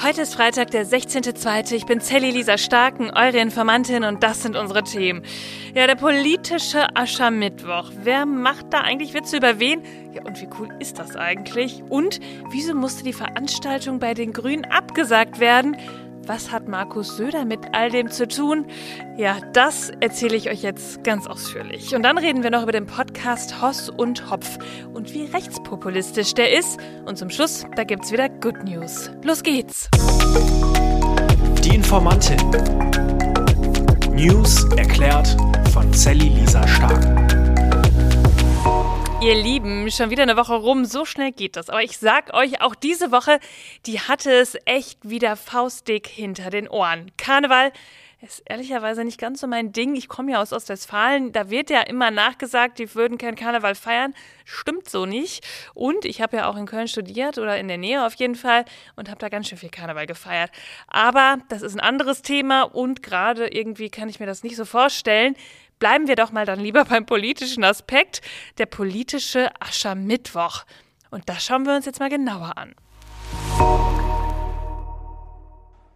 Heute ist Freitag, der 16.02. Ich bin Sally Lisa Starken, eure Informantin und das sind unsere Themen. Ja, der politische Aschermittwoch. Wer macht da eigentlich Witze über wen? Ja, und wie cool ist das eigentlich? Und wieso musste die Veranstaltung bei den Grünen abgesagt werden? Was hat Markus Söder mit all dem zu tun? Ja, das erzähle ich euch jetzt ganz ausführlich. Und dann reden wir noch über den Podcast Hoss und Hopf und wie rechtspopulistisch der ist. Und zum Schluss, da gibt's wieder Good News. Los geht's! Die Informantin. News erklärt von Sally Lisa Stark. Ihr Lieben, schon wieder eine Woche rum, so schnell geht das. Aber ich sag euch, auch diese Woche, die hatte es echt wieder faustdick hinter den Ohren. Karneval ist ehrlicherweise nicht ganz so mein Ding. Ich komme ja aus Ostwestfalen, da wird ja immer nachgesagt, die würden kein Karneval feiern. Stimmt so nicht. Und ich habe ja auch in Köln studiert oder in der Nähe auf jeden Fall und habe da ganz schön viel Karneval gefeiert. Aber das ist ein anderes Thema und gerade irgendwie kann ich mir das nicht so vorstellen. Bleiben wir doch mal dann lieber beim politischen Aspekt, der politische Aschermittwoch. Und das schauen wir uns jetzt mal genauer an.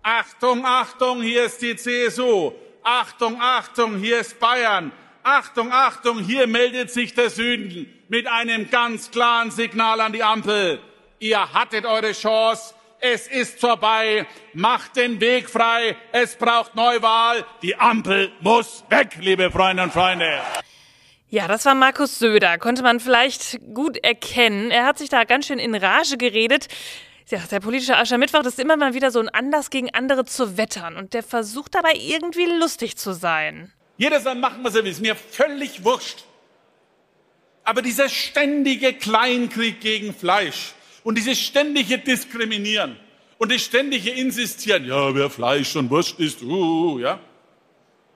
Achtung, Achtung, hier ist die CSU. Achtung, Achtung, hier ist Bayern. Achtung, Achtung, hier meldet sich der Süden mit einem ganz klaren Signal an die Ampel. Ihr hattet eure Chance, es ist vorbei, macht den Weg frei, es braucht Neuwahl, die Ampel muss weg, liebe Freunde und Freunde. Ja, das war Markus Söder, konnte man vielleicht gut erkennen. Er hat sich da ganz schön in Rage geredet. Ja, der politische Aschermittwoch, das ist immer mal wieder so ein Anlass gegen andere zu wettern und der versucht dabei irgendwie lustig zu sein. Jeder soll machen, was er will, ist mir völlig wurscht. Aber dieser ständige Kleinkrieg gegen Fleisch, und dieses ständige Diskriminieren und das ständige Insistieren, ja, wer Fleisch und Wurst isst, uh, ja.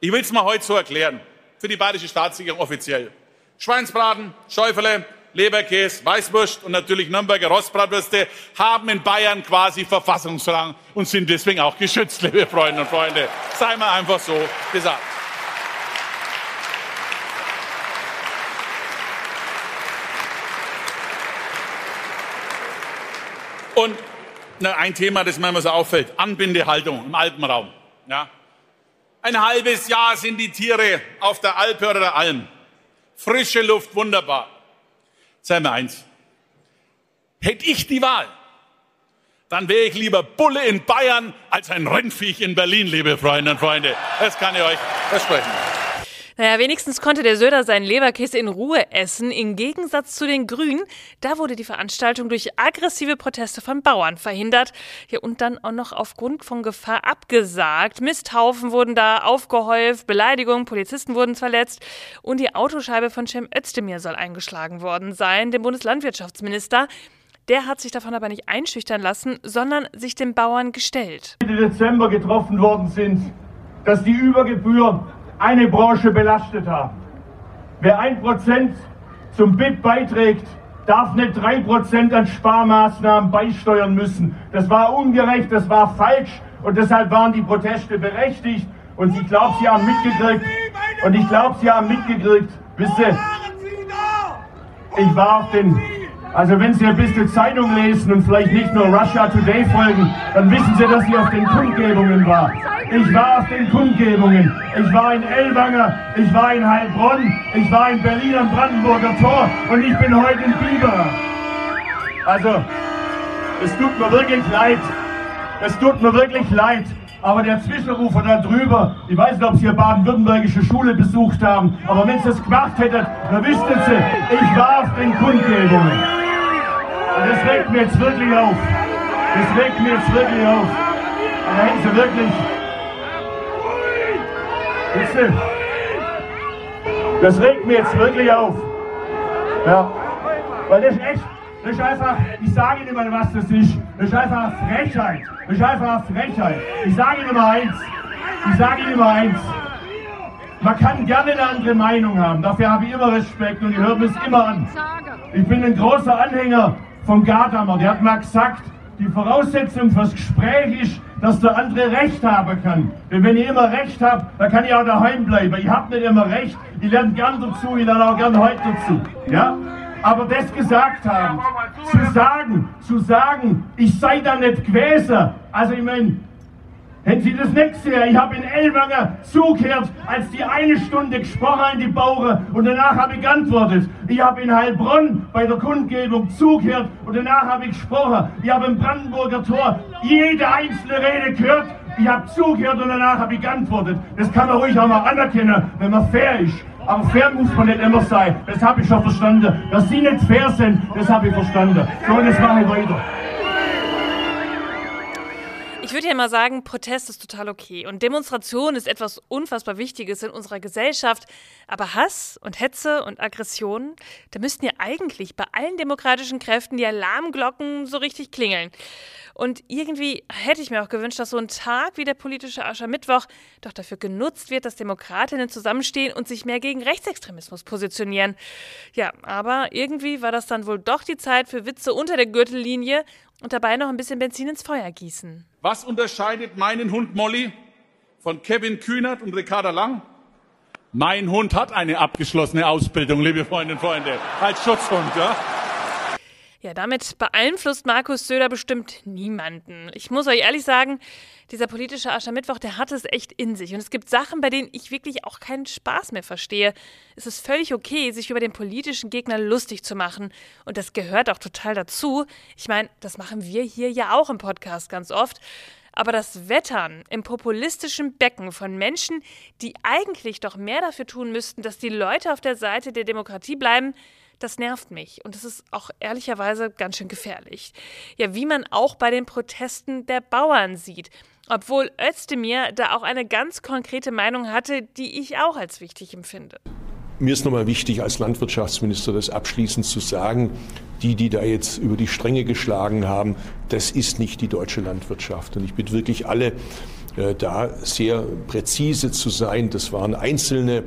Ich will es mal heute so erklären, für die bayerische Staatssicherung offiziell. Schweinsbraten, Schäufele, Leberkäse, Weißwurst und natürlich Nürnberger Rostbratwürste haben in Bayern quasi Verfassungsrang und sind deswegen auch geschützt, liebe Freunde und Freunde. Sei mal einfach so gesagt. Und ein Thema, das mir immer so auffällt, Anbindehaltung im Alpenraum. Ja. Ein halbes Jahr sind die Tiere auf der Alpe oder der Alm. Frische Luft, wunderbar. Sei mir eins. Hätte ich die Wahl, dann wäre ich lieber Bulle in Bayern als ein Rennviech in Berlin, liebe Freunde und Freunde. Das kann ich euch versprechen. Naja, wenigstens konnte der Söder seinen Leberkäse in Ruhe essen. Im Gegensatz zu den Grünen, da wurde die Veranstaltung durch aggressive Proteste von Bauern verhindert. Ja, und dann auch noch aufgrund von Gefahr abgesagt. Misthaufen wurden da aufgehäuft, Beleidigungen, Polizisten wurden verletzt und die Autoscheibe von Cem Özdemir soll eingeschlagen worden sein, dem Bundeslandwirtschaftsminister. Der hat sich davon aber nicht einschüchtern lassen, sondern sich den Bauern gestellt. Ende Dezember getroffen worden sind, dass die Übergebühr eine Branche belastet haben. Wer ein Prozent zum BIP beiträgt, darf nicht drei Prozent an Sparmaßnahmen beisteuern müssen. Das war ungerecht, das war falsch und deshalb waren die Proteste berechtigt. Und ich glaube, Sie haben mitgekriegt, und ich glaube, Sie haben mitgekriegt, wisst ihr, ich war auf den also wenn Sie ein bisschen Zeitung lesen und vielleicht nicht nur Russia Today folgen, dann wissen Sie, dass ich auf den Kundgebungen war. Ich war auf den Kundgebungen. Ich war in Ellwanger, ich war in Heilbronn, ich war in Berlin am Brandenburger Tor und ich bin heute in Biber. Also, es tut mir wirklich leid. Es tut mir wirklich leid. Aber der Zwischenrufer da drüber, ich weiß nicht, ob Sie eine baden-württembergische Schule besucht haben, aber wenn Sie es gemacht hättet, dann wüssten Sie, ich war auf den Kundgebungen. Das regt mir jetzt wirklich auf. Das regt mir jetzt wirklich auf. Da hätten sie wirklich. Das regt mir jetzt wirklich auf. Ja. Weil das ist echt. Das ist einfach, ich sage Ihnen mal, was das ist. Das ist einfach Frechheit. Das ist einfach Frechheit. Ich sage Ihnen mal eins. Ich sage Ihnen mal eins. Man kann gerne eine andere Meinung haben. Dafür habe ich immer Respekt und ich höre mir es immer an. Ich bin ein großer Anhänger vom Gadamer, der hat mal gesagt, die Voraussetzung fürs Gespräch ist, dass der andere Recht haben kann. Denn wenn ich immer Recht habe, dann kann ich auch daheim bleiben. Ich habe nicht immer Recht, ich lerne gern dazu, ich lerne auch gern heute dazu. Ja? aber das gesagt haben, zu sagen, zu sagen, ich sei da nicht gewesen, also ich meine, wenn Sie das nicht sehen, ich habe in Ellwanger zugehört, als die eine Stunde gesprochen haben, die Bauern, und danach habe ich geantwortet. Ich habe in Heilbronn bei der Kundgebung zugehört und danach habe ich gesprochen. Ich habe im Brandenburger Tor jede einzelne Rede gehört. Ich habe zugehört und danach habe ich geantwortet. Das kann man ruhig auch mal anerkennen, wenn man fair ist. Aber fair muss man nicht immer sein. Das habe ich schon verstanden. Dass Sie nicht fair sind, das habe ich verstanden. So, jetzt mache ich weiter. Ich würde ja mal sagen, Protest ist total okay und Demonstration ist etwas unfassbar Wichtiges in unserer Gesellschaft. Aber Hass und Hetze und Aggression, da müssten ja eigentlich bei allen demokratischen Kräften die Alarmglocken so richtig klingeln. Und irgendwie hätte ich mir auch gewünscht, dass so ein Tag wie der politische Aschermittwoch doch dafür genutzt wird, dass Demokratinnen zusammenstehen und sich mehr gegen Rechtsextremismus positionieren. Ja, aber irgendwie war das dann wohl doch die Zeit für Witze unter der Gürtellinie und dabei noch ein bisschen Benzin ins Feuer gießen. Was unterscheidet meinen Hund Molly von Kevin Kühnert und Ricarda Lang? Mein Hund hat eine abgeschlossene Ausbildung, liebe Freundinnen und Freunde, als Schutzhund, ja? Ja, damit beeinflusst Markus Söder bestimmt niemanden. Ich muss euch ehrlich sagen, dieser politische Aschermittwoch, der hat es echt in sich. Und es gibt Sachen, bei denen ich wirklich auch keinen Spaß mehr verstehe. Es ist völlig okay, sich über den politischen Gegner lustig zu machen. Und das gehört auch total dazu. Ich meine, das machen wir hier ja auch im Podcast ganz oft. Aber das Wettern im populistischen Becken von Menschen, die eigentlich doch mehr dafür tun müssten, dass die Leute auf der Seite der Demokratie bleiben, das nervt mich und das ist auch ehrlicherweise ganz schön gefährlich. Ja, wie man auch bei den Protesten der Bauern sieht. Obwohl Özdemir da auch eine ganz konkrete Meinung hatte, die ich auch als wichtig empfinde. Mir ist nochmal wichtig, als Landwirtschaftsminister das abschließend zu sagen, die, die da jetzt über die Stränge geschlagen haben, das ist nicht die deutsche Landwirtschaft. Und ich bitte wirklich alle, äh, da sehr präzise zu sein. Das waren einzelne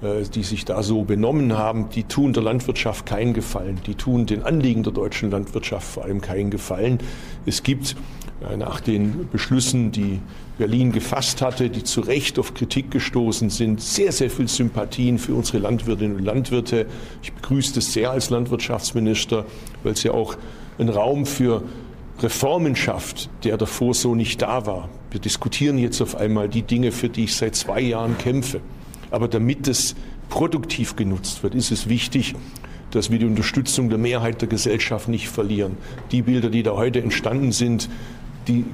die sich da so benommen haben, die tun der Landwirtschaft keinen Gefallen. Die tun den Anliegen der deutschen Landwirtschaft vor allem keinen Gefallen. Es gibt äh, nach den Beschlüssen, die Berlin gefasst hatte, die zu Recht auf Kritik gestoßen sind, sehr, sehr viel Sympathien für unsere Landwirtinnen und Landwirte. Ich begrüße das sehr als Landwirtschaftsminister, weil es ja auch einen Raum für Reformen schafft, der davor so nicht da war. Wir diskutieren jetzt auf einmal die Dinge, für die ich seit zwei Jahren kämpfe. Aber damit es produktiv genutzt wird, ist es wichtig, dass wir die Unterstützung der Mehrheit der Gesellschaft nicht verlieren. Die Bilder, die da heute entstanden sind, die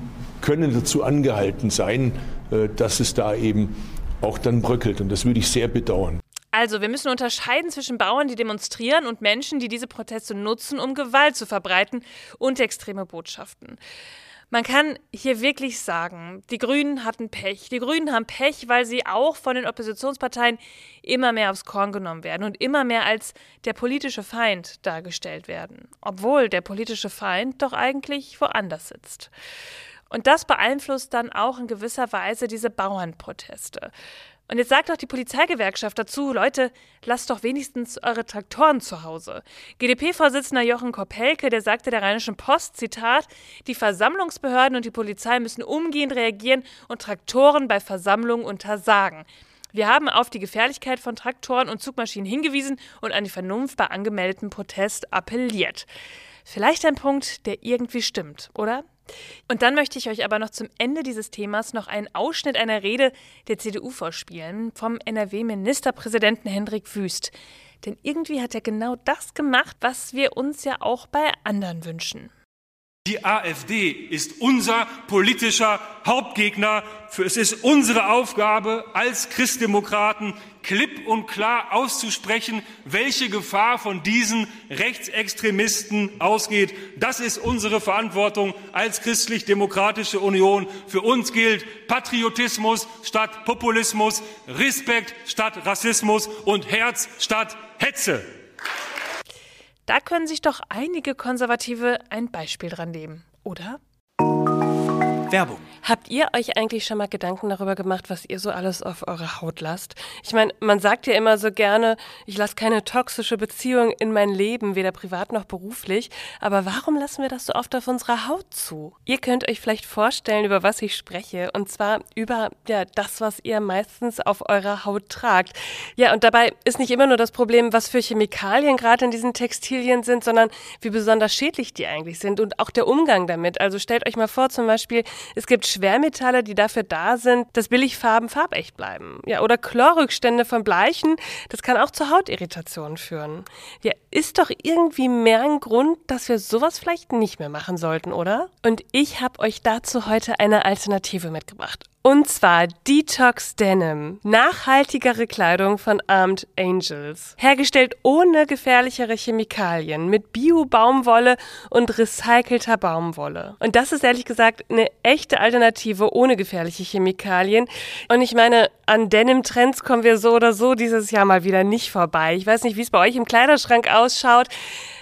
können dazu angehalten sein, äh, dass es da eben auch dann bröckelt. Und das würde ich sehr bedauern. Also, wir müssen unterscheiden zwischen Bauern, die demonstrieren, und Menschen, die diese Proteste nutzen, um Gewalt zu verbreiten und extreme Botschaften. Man kann hier wirklich sagen, die Grünen hatten Pech. Die Grünen haben Pech, weil sie auch von den Oppositionsparteien immer mehr aufs Korn genommen werden und immer mehr als der politische Feind dargestellt werden, obwohl der politische Feind doch eigentlich woanders sitzt. Und das beeinflusst dann auch in gewisser Weise diese Bauernproteste. Und jetzt sagt doch die Polizeigewerkschaft dazu, Leute, lasst doch wenigstens eure Traktoren zu Hause. GdP-Vorsitzender Jochen Korpelke, der sagte der Rheinischen Post, Zitat, die Versammlungsbehörden und die Polizei müssen umgehend reagieren und Traktoren bei Versammlungen untersagen. Wir haben auf die Gefährlichkeit von Traktoren und Zugmaschinen hingewiesen und an die Vernunft bei angemeldeten Protest appelliert. Vielleicht ein Punkt, der irgendwie stimmt, oder? Und dann möchte ich euch aber noch zum Ende dieses Themas noch einen Ausschnitt einer Rede der CDU vorspielen vom NRW-Ministerpräsidenten Hendrik Wüst. Denn irgendwie hat er genau das gemacht, was wir uns ja auch bei anderen wünschen. Die AfD ist unser politischer Hauptgegner. Es ist unsere Aufgabe als Christdemokraten, klipp und klar auszusprechen, welche Gefahr von diesen Rechtsextremisten ausgeht. Das ist unsere Verantwortung als christlich-demokratische Union. Für uns gilt Patriotismus statt Populismus, Respekt statt Rassismus und Herz statt Hetze. Da können sich doch einige Konservative ein Beispiel dran nehmen, oder? Werbung. Habt ihr euch eigentlich schon mal Gedanken darüber gemacht, was ihr so alles auf eure Haut lasst? Ich meine, man sagt ja immer so gerne, ich lasse keine toxische Beziehung in mein Leben, weder privat noch beruflich. Aber warum lassen wir das so oft auf unserer Haut zu? Ihr könnt euch vielleicht vorstellen, über was ich spreche. Und zwar über ja, das, was ihr meistens auf eurer Haut tragt. Ja, und dabei ist nicht immer nur das Problem, was für Chemikalien gerade in diesen Textilien sind, sondern wie besonders schädlich die eigentlich sind und auch der Umgang damit. Also stellt euch mal vor, zum Beispiel, es gibt Schwermetalle, die dafür da sind, dass Billigfarben farbecht bleiben. Ja, oder Chlorrückstände von Bleichen, das kann auch zu Hautirritationen führen. Ja, ist doch irgendwie mehr ein Grund, dass wir sowas vielleicht nicht mehr machen sollten, oder? Und ich habe euch dazu heute eine Alternative mitgebracht. Und zwar Detox Denim. Nachhaltigere Kleidung von Armed Angels. Hergestellt ohne gefährlichere Chemikalien, mit Bio-Baumwolle und recycelter Baumwolle. Und das ist ehrlich gesagt eine echte Alternative ohne gefährliche Chemikalien. Und ich meine, an Denim-Trends kommen wir so oder so dieses Jahr mal wieder nicht vorbei. Ich weiß nicht, wie es bei euch im Kleiderschrank ausschaut.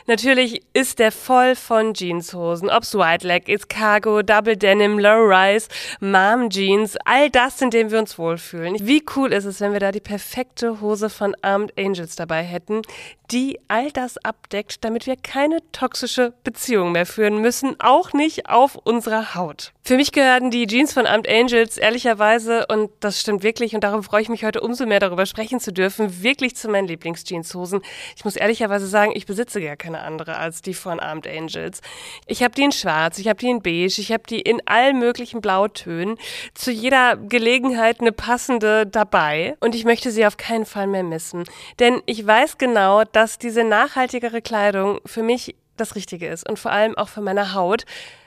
Natürlich ist der voll von Jeanshosen. Ob's White Leg ist, Cargo, Double Denim, Low Rise, Mom Jeans, all das, in dem wir uns wohlfühlen. Wie cool ist es, wenn wir da die perfekte Hose von Armed Angels dabei hätten, die all das abdeckt, damit wir keine toxische Beziehung mehr führen müssen, auch nicht auf unserer Haut. Für mich gehören die Jeans von Armed Angels ehrlicherweise, und das stimmt wirklich, und darum freue ich mich heute umso mehr darüber sprechen zu dürfen, wirklich zu meinen Lieblingsjeanshosen. Ich muss ehrlicherweise sagen, ich besitze gar keine andere als die von Armed Angels. Ich habe die in schwarz, ich habe die in beige, ich habe die in allen möglichen Blautönen. Zu jeder Gelegenheit eine passende dabei. Und ich möchte sie auf keinen Fall mehr missen. Denn ich weiß genau, dass dass diese nachhaltigere Kleidung für mich das Richtige ist und vor allem auch für meine Haut.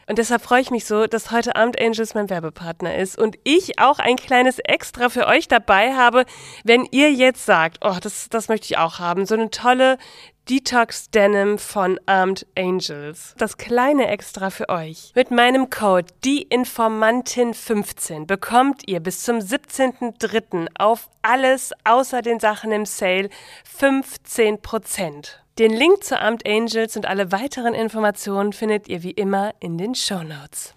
Und deshalb freue ich mich so, dass heute Abend Angels mein Werbepartner ist und ich auch ein kleines Extra für euch dabei habe, wenn ihr jetzt sagt, oh, das, das möchte ich auch haben. So eine tolle Detox Denim von Armed Angels. Das kleine Extra für euch. Mit meinem Code DIEINFORMANTIN15 bekommt ihr bis zum 17.03. auf alles außer den Sachen im Sale 15%. Den Link zu Armed Angels und alle weiteren Informationen findet ihr wie immer in den Show Notes.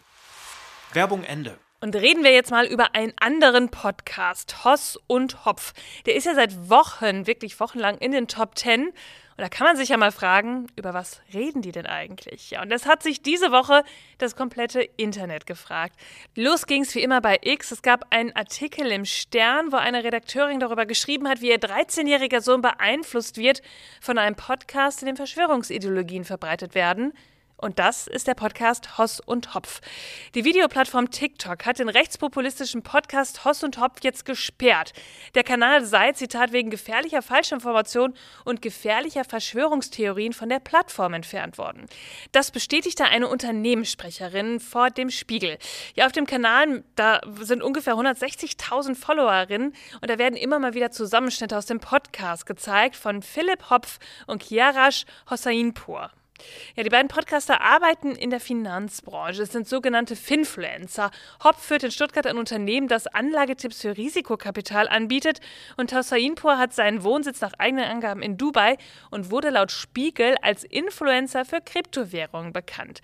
Werbung Ende. Und reden wir jetzt mal über einen anderen Podcast, Hoss und Hopf. Der ist ja seit Wochen, wirklich wochenlang in den Top 10 und da kann man sich ja mal fragen, über was reden die denn eigentlich? Ja, und das hat sich diese Woche das komplette Internet gefragt. Los ging es wie immer bei X. Es gab einen Artikel im Stern, wo eine Redakteurin darüber geschrieben hat, wie ihr 13-jähriger Sohn beeinflusst wird von einem Podcast, in dem Verschwörungsideologien verbreitet werden. Und das ist der Podcast Hoss und Hopf. Die Videoplattform TikTok hat den rechtspopulistischen Podcast Hoss und Hopf jetzt gesperrt. Der Kanal sei, Zitat, wegen gefährlicher Falschinformation und gefährlicher Verschwörungstheorien von der Plattform entfernt worden. Das bestätigte eine Unternehmenssprecherin vor dem Spiegel. Ja, auf dem Kanal, da sind ungefähr 160.000 Followerinnen und da werden immer mal wieder Zusammenschnitte aus dem Podcast gezeigt von Philipp Hopf und Kiarash Hossainpur. Ja, die beiden Podcaster arbeiten in der Finanzbranche. Es sind sogenannte Finfluencer. Hopp führt in Stuttgart ein Unternehmen, das Anlagetipps für Risikokapital anbietet. Und Hossainpur hat seinen Wohnsitz nach eigenen Angaben in Dubai und wurde laut Spiegel als Influencer für Kryptowährungen bekannt.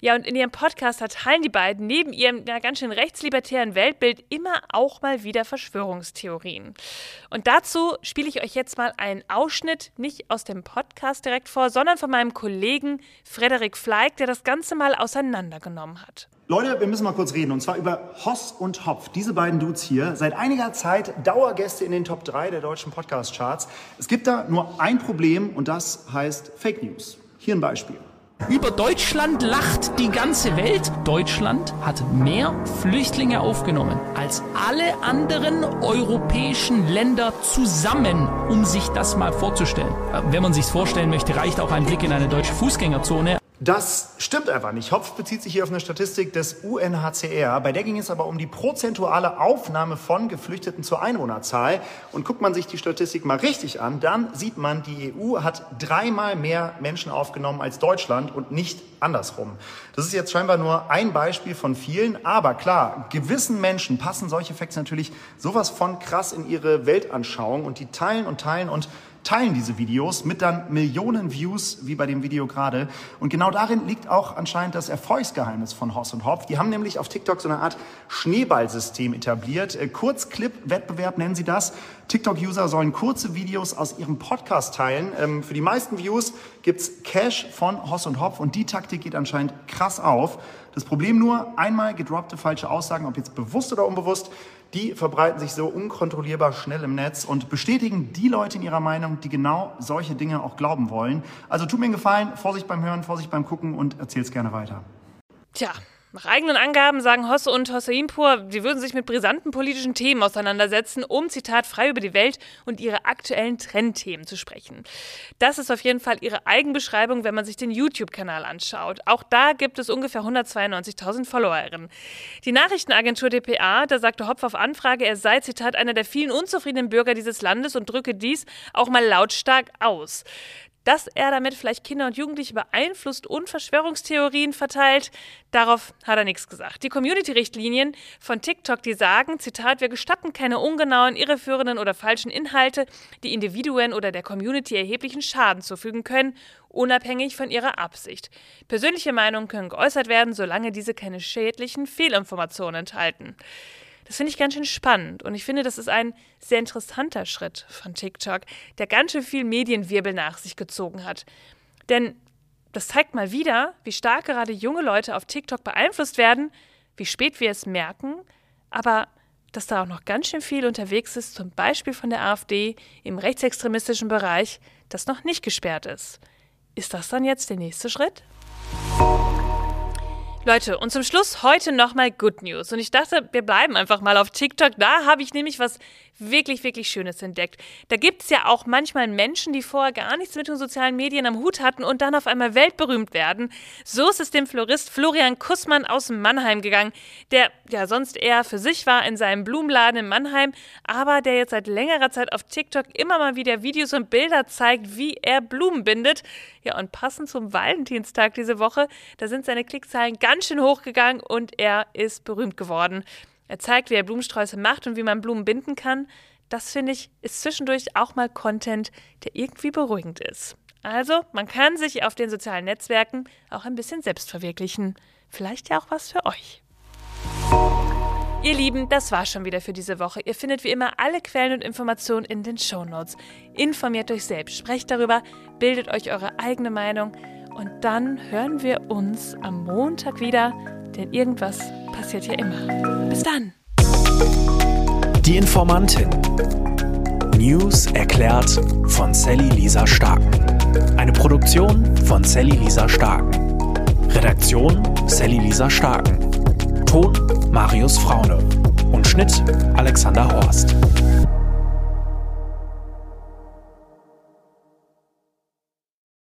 Ja, und in ihrem Podcast teilen die beiden neben ihrem ja, ganz schön rechtslibertären Weltbild immer auch mal wieder Verschwörungstheorien. Und dazu spiele ich euch jetzt mal einen Ausschnitt, nicht aus dem Podcast direkt vor, sondern von meinem Kollegen Kollegen Frederik Fleig, der das Ganze mal auseinandergenommen hat. Leute, wir müssen mal kurz reden und zwar über Hoss und Hopf. Diese beiden Dudes hier, seit einiger Zeit Dauergäste in den Top 3 der deutschen Podcast-Charts. Es gibt da nur ein Problem und das heißt Fake News. Hier ein Beispiel. Über Deutschland lacht die ganze Welt. Deutschland hat mehr Flüchtlinge aufgenommen als alle anderen europäischen Länder zusammen, um sich das mal vorzustellen. Äh, wenn man sich's vorstellen möchte, reicht auch ein Blick in eine deutsche Fußgängerzone. Das stimmt einfach nicht. Hopf bezieht sich hier auf eine Statistik des UNHCR. Bei der ging es aber um die prozentuale Aufnahme von Geflüchteten zur Einwohnerzahl. Und guckt man sich die Statistik mal richtig an, dann sieht man, die EU hat dreimal mehr Menschen aufgenommen als Deutschland und nicht andersrum. Das ist jetzt scheinbar nur ein Beispiel von vielen. Aber klar, gewissen Menschen passen solche Facts natürlich sowas von krass in ihre Weltanschauung und die teilen und teilen und teilen diese Videos mit dann Millionen Views, wie bei dem Video gerade. Und genau darin liegt auch anscheinend das Erfolgsgeheimnis von Hoss und Hopf. Die haben nämlich auf TikTok so eine Art Schneeballsystem etabliert. Äh, Kurzclip-Wettbewerb nennen sie das. TikTok-User sollen kurze Videos aus ihrem Podcast teilen. Ähm, für die meisten Views gibt's Cash von Hoss und Hopf und die Taktik geht anscheinend krass auf. Das Problem nur, einmal gedroppte falsche Aussagen, ob jetzt bewusst oder unbewusst, die verbreiten sich so unkontrollierbar schnell im Netz und bestätigen die Leute in ihrer Meinung, die genau solche Dinge auch glauben wollen. Also tut mir einen Gefallen, Vorsicht beim Hören, Vorsicht beim Gucken und erzähl's gerne weiter. Tja, nach eigenen Angaben sagen Hosse und Hosseinpur, sie würden sich mit brisanten politischen Themen auseinandersetzen, um, Zitat, frei über die Welt und ihre aktuellen Trendthemen zu sprechen. Das ist auf jeden Fall ihre Eigenbeschreibung, wenn man sich den YouTube-Kanal anschaut. Auch da gibt es ungefähr 192.000 Followerinnen. Die Nachrichtenagentur dpa, da sagte Hopf auf Anfrage, er sei, Zitat, einer der vielen unzufriedenen Bürger dieses Landes und drücke dies auch mal lautstark aus dass er damit vielleicht Kinder und Jugendliche beeinflusst und Verschwörungstheorien verteilt, darauf hat er nichts gesagt. Die Community-Richtlinien von TikTok, die sagen, Zitat, wir gestatten keine ungenauen, irreführenden oder falschen Inhalte, die Individuen oder der Community erheblichen Schaden zufügen können, unabhängig von ihrer Absicht. Persönliche Meinungen können geäußert werden, solange diese keine schädlichen Fehlinformationen enthalten. Das finde ich ganz schön spannend und ich finde, das ist ein sehr interessanter Schritt von TikTok, der ganz schön viel Medienwirbel nach sich gezogen hat. Denn das zeigt mal wieder, wie stark gerade junge Leute auf TikTok beeinflusst werden, wie spät wir es merken, aber dass da auch noch ganz schön viel unterwegs ist, zum Beispiel von der AfD im rechtsextremistischen Bereich, das noch nicht gesperrt ist. Ist das dann jetzt der nächste Schritt? Leute, und zum Schluss heute nochmal Good News. Und ich dachte, wir bleiben einfach mal auf TikTok. Da habe ich nämlich was wirklich, wirklich Schönes entdeckt. Da gibt es ja auch manchmal Menschen, die vorher gar nichts mit den sozialen Medien am Hut hatten und dann auf einmal weltberühmt werden. So ist es dem Florist Florian Kussmann aus Mannheim gegangen, der ja sonst eher für sich war in seinem Blumenladen in Mannheim, aber der jetzt seit längerer Zeit auf TikTok immer mal wieder Videos und Bilder zeigt, wie er Blumen bindet. Ja, und passend zum Valentinstag diese Woche, da sind seine Klickzahlen ganz schön hochgegangen und er ist berühmt geworden. Er zeigt, wie er Blumensträuße macht und wie man Blumen binden kann. Das finde ich, ist zwischendurch auch mal Content, der irgendwie beruhigend ist. Also, man kann sich auf den sozialen Netzwerken auch ein bisschen selbst verwirklichen. Vielleicht ja auch was für euch. Ihr Lieben, das war schon wieder für diese Woche. Ihr findet wie immer alle Quellen und Informationen in den Show Notes. Informiert euch selbst, sprecht darüber, bildet euch eure eigene Meinung und dann hören wir uns am Montag wieder, denn irgendwas passiert ja immer. Bis dann. Die Informantin. News erklärt von Sally Lisa Starken. Eine Produktion von Sally Lisa Starken. Redaktion Sally Lisa Starken. Ton Marius Fraune und Schnitt Alexander Horst.